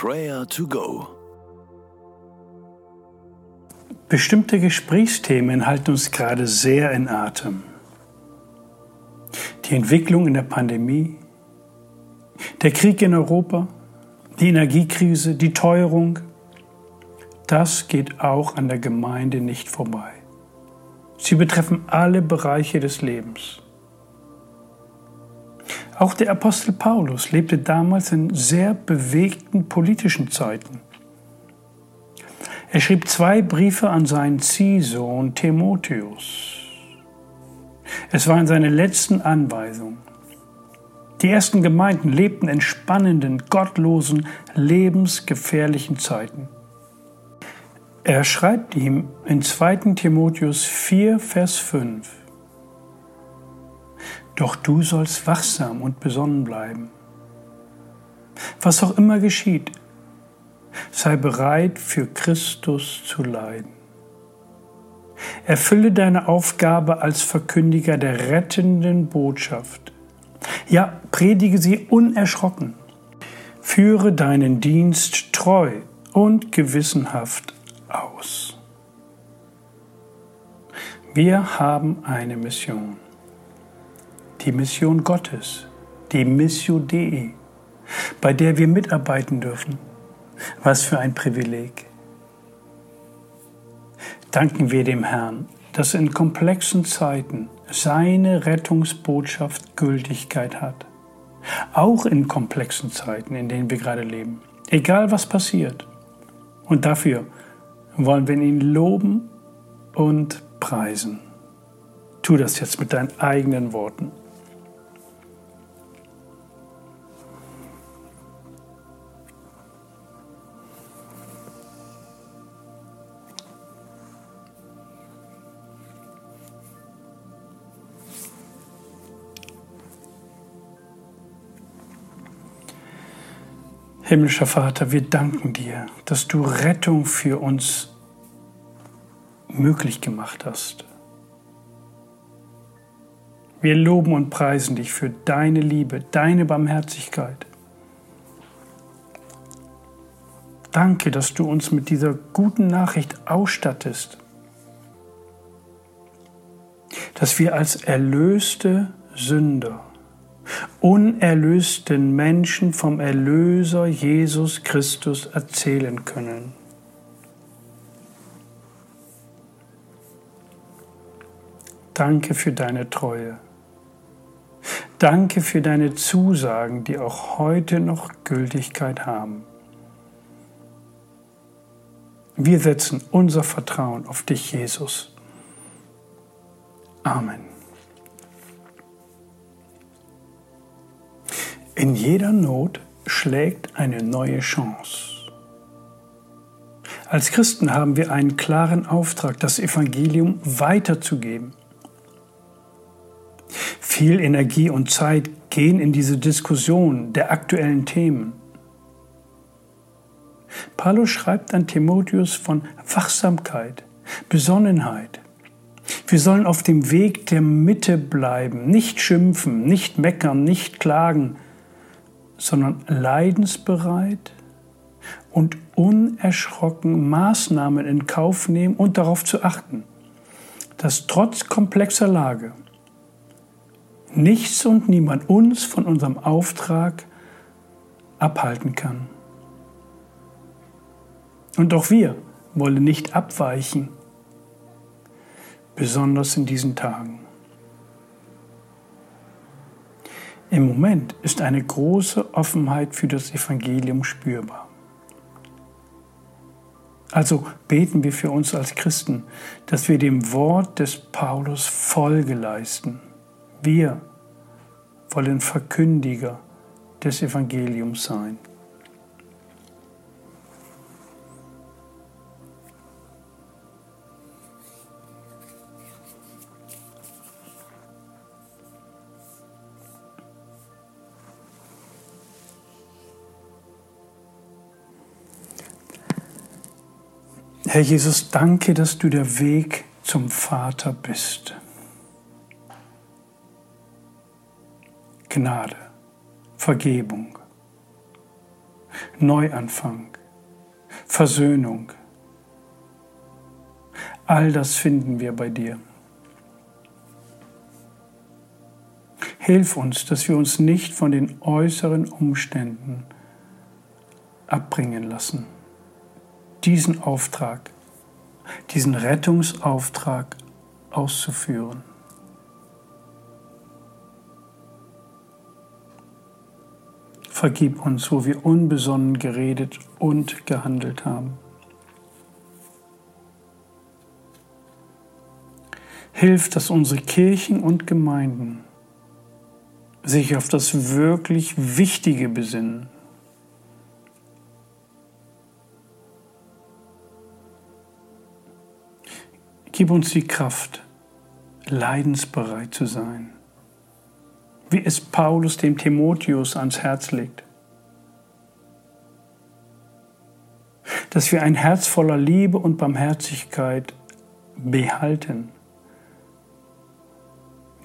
Prayer to Go. Bestimmte Gesprächsthemen halten uns gerade sehr in Atem. Die Entwicklung in der Pandemie, der Krieg in Europa, die Energiekrise, die Teuerung, das geht auch an der Gemeinde nicht vorbei. Sie betreffen alle Bereiche des Lebens. Auch der Apostel Paulus lebte damals in sehr bewegten politischen Zeiten. Er schrieb zwei Briefe an seinen Ziehsohn Timotheus. Es waren seine letzten Anweisungen. Die ersten Gemeinden lebten in spannenden, gottlosen, lebensgefährlichen Zeiten. Er schreibt ihm in 2. Timotheus 4, Vers 5, Doch du sollst wachsam und besonnen bleiben. Was auch immer geschieht, sei bereit für Christus zu leiden. Erfülle deine Aufgabe als Verkündiger der rettenden Botschaft. Ja, predige sie unerschrocken. Führe deinen Dienst treu und gewissenhaft aus. Wir haben eine Mission. Die Mission Gottes, die Missio Dei, bei der wir mitarbeiten dürfen. Was für ein Privileg. Danken wir dem Herrn, dass in komplexen Zeiten seine Rettungsbotschaft Gültigkeit hat. Auch in komplexen Zeiten, in denen wir gerade leben. Egal was passiert. Und dafür wollen wir ihn loben und preisen. Tu das jetzt mit deinen eigenen Worten. Himmlischer Vater, wir danken dir, dass du Rettung für uns möglich gemacht hast. Wir loben und preisen dich für deine Liebe, deine Barmherzigkeit. Danke, dass du uns mit dieser guten Nachricht ausstattest, dass wir als erlöste Sünder unerlösten Menschen vom Erlöser Jesus Christus erzählen können. Danke für deine Treue. Danke für deine Zusagen, die auch heute noch Gültigkeit haben. Wir setzen unser Vertrauen auf dich, Jesus. Amen. In jeder Not schlägt eine neue Chance. Als Christen haben wir einen klaren Auftrag, das Evangelium weiterzugeben. Viel Energie und Zeit gehen in diese Diskussion der aktuellen Themen. Paulus schreibt an Timotheus von Wachsamkeit, Besonnenheit. Wir sollen auf dem Weg der Mitte bleiben, nicht schimpfen, nicht meckern, nicht klagen, sondern leidensbereit und unerschrocken Maßnahmen in Kauf nehmen und darauf zu achten, dass trotz komplexer Lage nichts und niemand uns von unserem Auftrag abhalten kann. Und auch wir wollen nicht abweichen, besonders in diesen Tagen. Im Moment ist eine große Offenheit für das Evangelium spürbar. Also beten wir für uns als Christen, dass wir dem Wort des Paulus Folge leisten. Wir wollen Verkündiger des Evangeliums sein. Herr Jesus, danke, dass du der Weg zum Vater bist. Gnade, Vergebung, Neuanfang, Versöhnung. All das finden wir bei dir. Hilf uns, dass wir uns nicht von den äußeren Umständen abbringen lassen. Diesen Auftrag, diesen Rettungsauftrag auszuführen. Vergib uns, wo wir unbesonnen geredet und gehandelt haben. Hilf, dass unsere Kirchen und Gemeinden sich auf das wirklich Wichtige besinnen. Gib uns die Kraft, leidensbereit zu sein, wie es Paulus dem Timotheus ans Herz legt. Dass wir ein Herz voller Liebe und Barmherzigkeit behalten,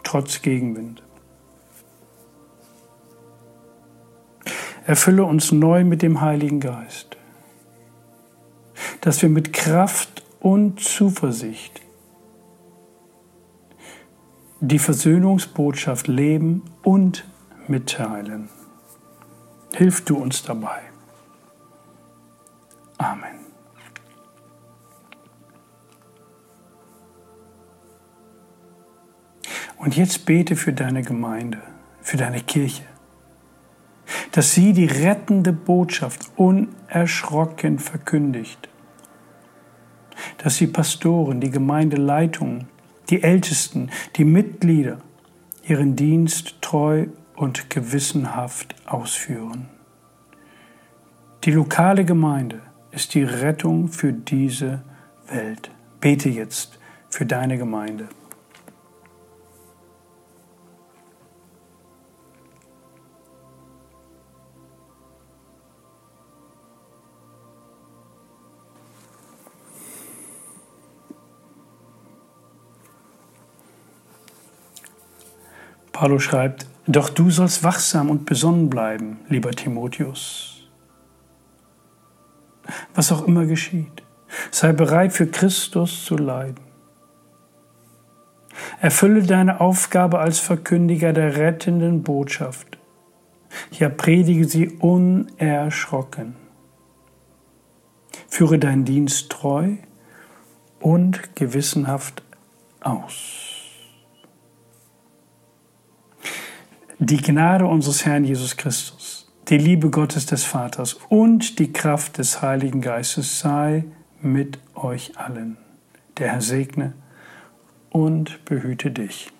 trotz Gegenwind. Erfülle uns neu mit dem Heiligen Geist, dass wir mit Kraft und Zuversicht die Versöhnungsbotschaft leben und mitteilen. Hilf du uns dabei. Amen. Und jetzt bete für deine Gemeinde, für deine Kirche dass sie die rettende Botschaft unerschrocken verkündigt, dass die Pastoren, die Gemeindeleitung, die Ältesten, die Mitglieder ihren Dienst treu und gewissenhaft ausführen. Die lokale Gemeinde ist die Rettung für diese Welt. Bete jetzt für deine Gemeinde. Paulus schreibt, doch du sollst wachsam und besonnen bleiben, lieber Timotheus. Was auch immer geschieht, sei bereit für Christus zu leiden. Erfülle deine Aufgabe als Verkündiger der rettenden Botschaft. Ja, predige sie unerschrocken. Führe deinen Dienst treu und gewissenhaft aus. Die Gnade unseres Herrn Jesus Christus, die Liebe Gottes des Vaters und die Kraft des Heiligen Geistes sei mit euch allen. Der Herr segne und behüte dich.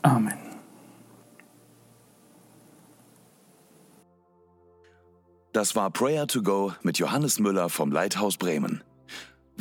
Amen. Das war Prayer to Go mit Johannes Müller vom Leithaus Bremen.